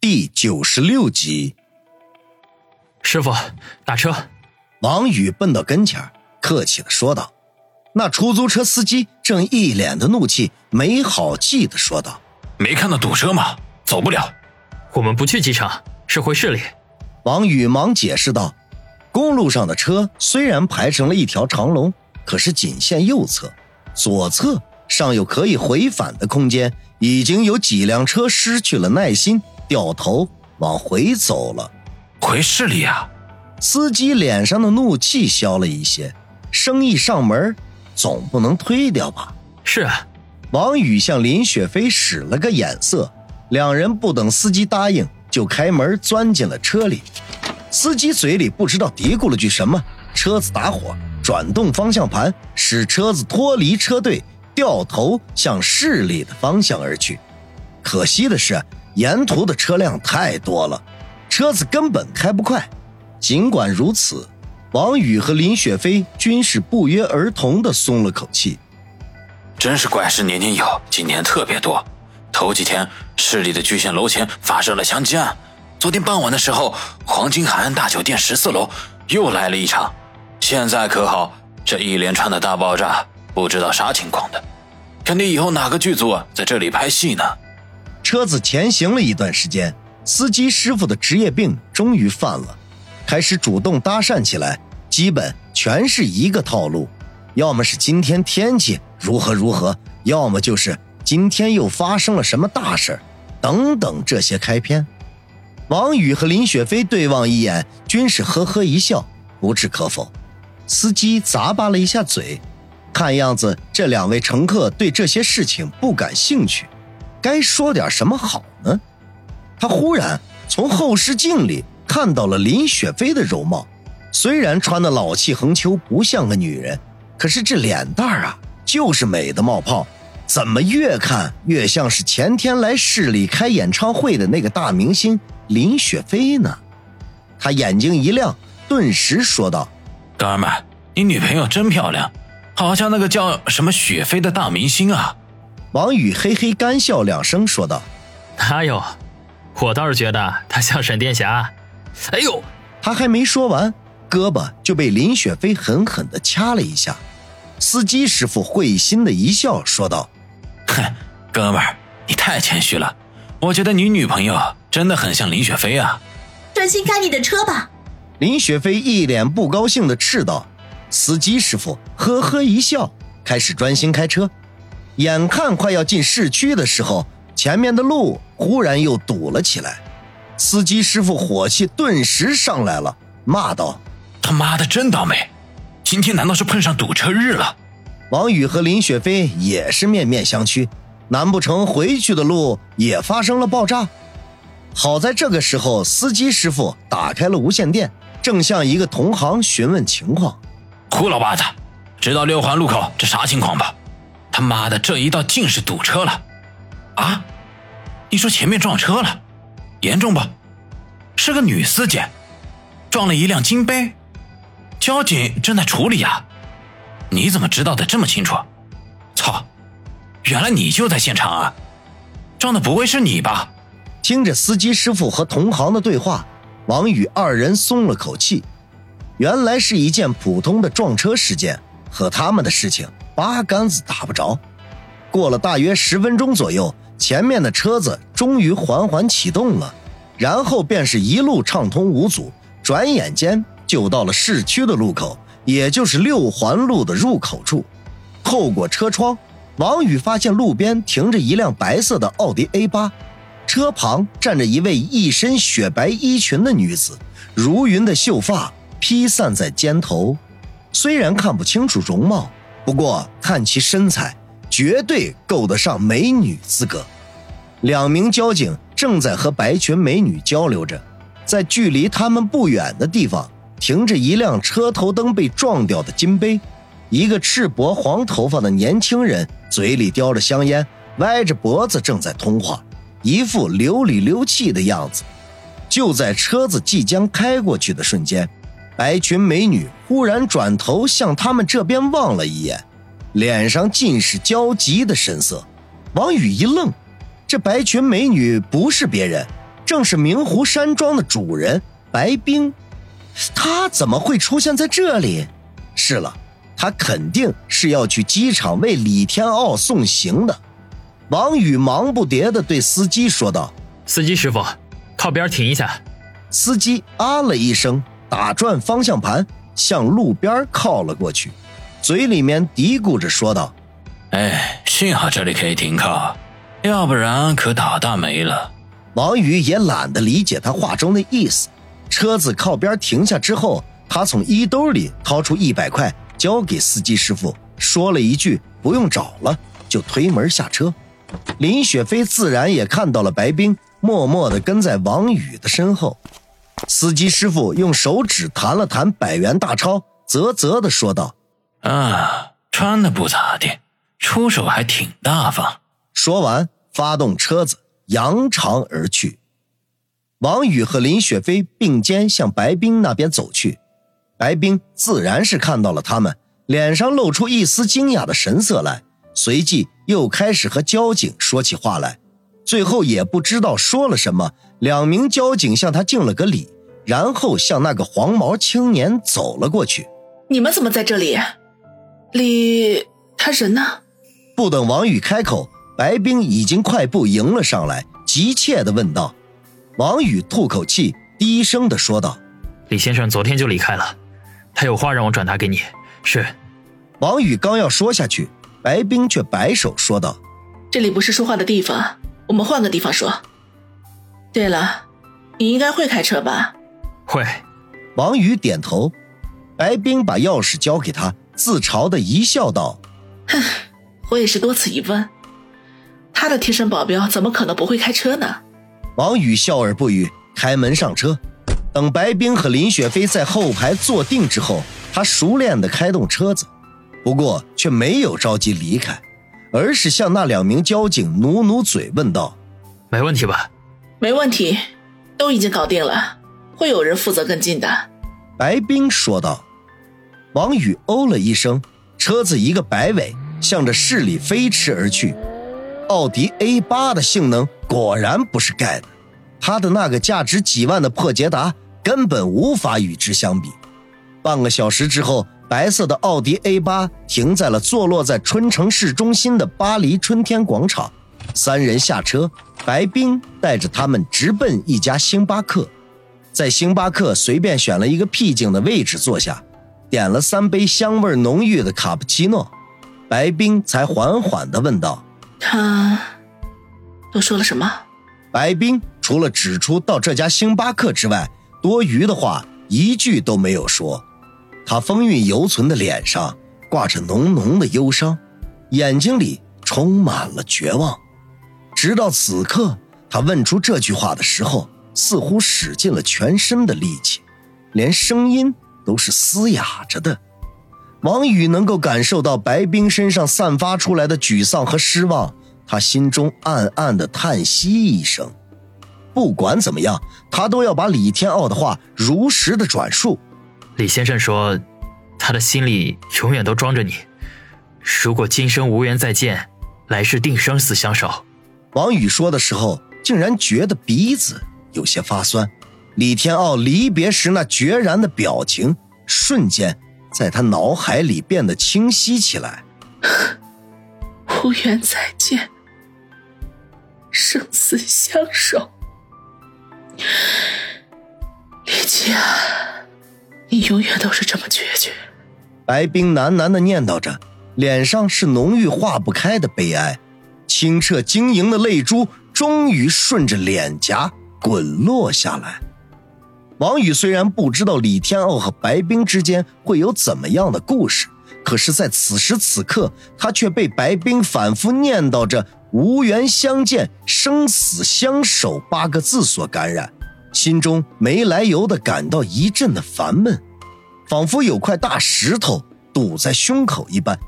第九十六集，师傅，打车。王宇奔到跟前，客气的说道。那出租车司机正一脸的怒气，没好气的说道：“没看到堵车吗？走不了。我们不去机场，是回市里。”王宇忙解释道：“公路上的车虽然排成了一条长龙，可是仅限右侧，左侧尚有可以回返的空间。已经有几辆车失去了耐心。”掉头往回走了，回市里啊！司机脸上的怒气消了一些，生意上门，总不能推掉吧？是啊。王宇向林雪飞使了个眼色，两人不等司机答应，就开门钻进了车里。司机嘴里不知道嘀咕了句什么，车子打火，转动方向盘，使车子脱离车队，掉头向市里的方向而去。可惜的是。沿途的车辆太多了，车子根本开不快。尽管如此，王宇和林雪飞均是不约而同的松了口气。真是怪事年年有，今年特别多。头几天市里的聚贤楼前发生了枪击案，昨天傍晚的时候，黄金海岸大酒店十四楼又来了一场。现在可好，这一连串的大爆炸，不知道啥情况的，肯定以后哪个剧组在这里拍戏呢？车子前行了一段时间，司机师傅的职业病终于犯了，开始主动搭讪起来，基本全是一个套路，要么是今天天气如何如何，要么就是今天又发生了什么大事等等这些开篇。王宇和林雪飞对望一眼，均是呵呵一笑，不置可否。司机咂巴了一下嘴，看样子这两位乘客对这些事情不感兴趣。该说点什么好呢？他忽然从后视镜里看到了林雪飞的容貌，虽然穿的老气横秋，不像个女人，可是这脸蛋啊，就是美的冒泡。怎么越看越像是前天来市里开演唱会的那个大明星林雪飞呢？他眼睛一亮，顿时说道：“哥们，你女朋友真漂亮，好像那个叫什么雪飞的大明星啊。”王宇嘿嘿干笑两声，说道：“哪有？我倒是觉得他像闪电侠。”哎呦，他还没说完，胳膊就被林雪飞狠狠的掐了一下。司机师傅会心的一笑，说道：“哼，哥们儿，你太谦虚了。我觉得你女朋友真的很像林雪飞啊。”专心开你的车吧。林雪飞一脸不高兴的斥道。司机师傅呵呵一笑，开始专心开车。眼看快要进市区的时候，前面的路忽然又堵了起来，司机师傅火气顿时上来了，骂道：“他妈的真倒霉！今天难道是碰上堵车日了？”王宇和林雪飞也是面面相觑，难不成回去的路也发生了爆炸？好在这个时候，司机师傅打开了无线电，正向一个同行询问情况：“胡老八子，知道六环路口这啥情况吧？”他妈的，这一道尽是堵车了，啊！你说前面撞车了，严重不？是个女司机，撞了一辆金杯，交警正在处理啊！你怎么知道的这么清楚？操！原来你就在现场啊！撞的不会是你吧？听着司机师傅和同行的对话，王宇二人松了口气。原来是一件普通的撞车事件，和他们的事情。八竿子打不着。过了大约十分钟左右，前面的车子终于缓缓启动了，然后便是一路畅通无阻。转眼间就到了市区的路口，也就是六环路的入口处。透过车窗，王宇发现路边停着一辆白色的奥迪 A 八，车旁站着一位一身雪白衣裙的女子，如云的秀发披散在肩头，虽然看不清楚容貌。不过看其身材，绝对够得上美女资格。两名交警正在和白裙美女交流着，在距离他们不远的地方停着一辆车头灯被撞掉的金杯，一个赤膊黄头发的年轻人嘴里叼着香烟，歪着脖子正在通话，一副流里流气的样子。就在车子即将开过去的瞬间。白裙美女忽然转头向他们这边望了一眼，脸上尽是焦急的神色。王宇一愣，这白裙美女不是别人，正是明湖山庄的主人白冰。他怎么会出现在这里？是了，他肯定是要去机场为李天傲送行的。王宇忙不迭地对司机说道：“司机师傅，靠边停一下。”司机啊了一声，打转方向盘，向路边靠了过去，嘴里面嘀咕着说道：“哎，幸好这里可以停靠，要不然可打大霉了。”王宇也懒得理解他话中的意思。车子靠边停下之后，他从衣兜里掏出一百块，交给司机师傅，说了一句“不用找了”，就推门下车。林雪飞自然也看到了白冰，默默地跟在王宇的身后。司机师傅用手指弹了弹百元大钞，啧啧的说道：“啊，穿的不咋地，出手还挺大方。”说完，发动车子扬长而去。王宇和林雪飞并肩向白冰那边走去，白冰自然是看到了他们，脸上露出一丝惊讶的神色来，随即又开始和交警说起话来，最后也不知道说了什么，两名交警向他敬了个礼，然后向那个黄毛青年走了过去。你们怎么在这里？李他人呢？不等王宇开口，白冰已经快步迎了上来，急切地问道。王宇吐口气，低声的说道：“李先生昨天就离开了，他有话让我转达给你。”是。王宇刚要说下去，白冰却摆手说道：“这里不是说话的地方，我们换个地方说。对了，你应该会开车吧？”“会。”王宇点头。白冰把钥匙交给他，自嘲的一笑道：“哼，我也是多此一问。他的贴身保镖怎么可能不会开车呢？”王宇笑而不语，开门上车。等白冰和林雪飞在后排坐定之后，他熟练的开动车子，不过却没有着急离开，而是向那两名交警努努嘴，问道：“没问题吧？”“没问题，都已经搞定了，会有人负责跟进的。”白冰说道。王宇哦了一声，车子一个摆尾，向着市里飞驰而去。奥迪 A 八的性能果然不是盖的，他的那个价值几万的破捷达根本无法与之相比。半个小时之后，白色的奥迪 A 八停在了坐落在春城市中心的巴黎春天广场。三人下车，白冰带着他们直奔一家星巴克，在星巴克随便选了一个僻静的位置坐下，点了三杯香味浓郁的卡布奇诺，白冰才缓缓地问道。他都说了什么？白冰除了指出到这家星巴克之外，多余的话一句都没有说。他风韵犹存的脸上挂着浓浓的忧伤，眼睛里充满了绝望。直到此刻，他问出这句话的时候，似乎使尽了全身的力气，连声音都是嘶哑着的。王宇能够感受到白冰身上散发出来的沮丧和失望，他心中暗暗的叹息一声。不管怎么样，他都要把李天傲的话如实的转述。李先生说，他的心里永远都装着你。如果今生无缘再见，来世定生死相守。王宇说的时候，竟然觉得鼻子有些发酸。李天傲离别时那决然的表情，瞬间。在他脑海里变得清晰起来。无缘再见，生死相守。李奇啊，你永远都是这么决绝。白冰喃喃的念叨着，脸上是浓郁化不开的悲哀，清澈晶莹的泪珠终于顺着脸颊滚落下来。王宇虽然不知道李天傲和白冰之间会有怎么样的故事，可是，在此时此刻，他却被白冰反复念叨着“无缘相见，生死相守”八个字所感染，心中没来由的感到一阵的烦闷，仿佛有块大石头堵在胸口一般，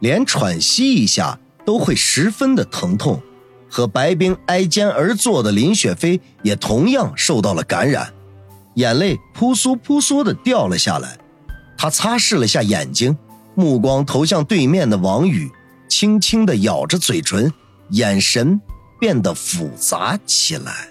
连喘息一下都会十分的疼痛。和白冰挨肩而坐的林雪飞也同样受到了感染。眼泪扑簌扑簌的掉了下来，他擦拭了下眼睛，目光投向对面的王宇，轻轻的咬着嘴唇，眼神变得复杂起来。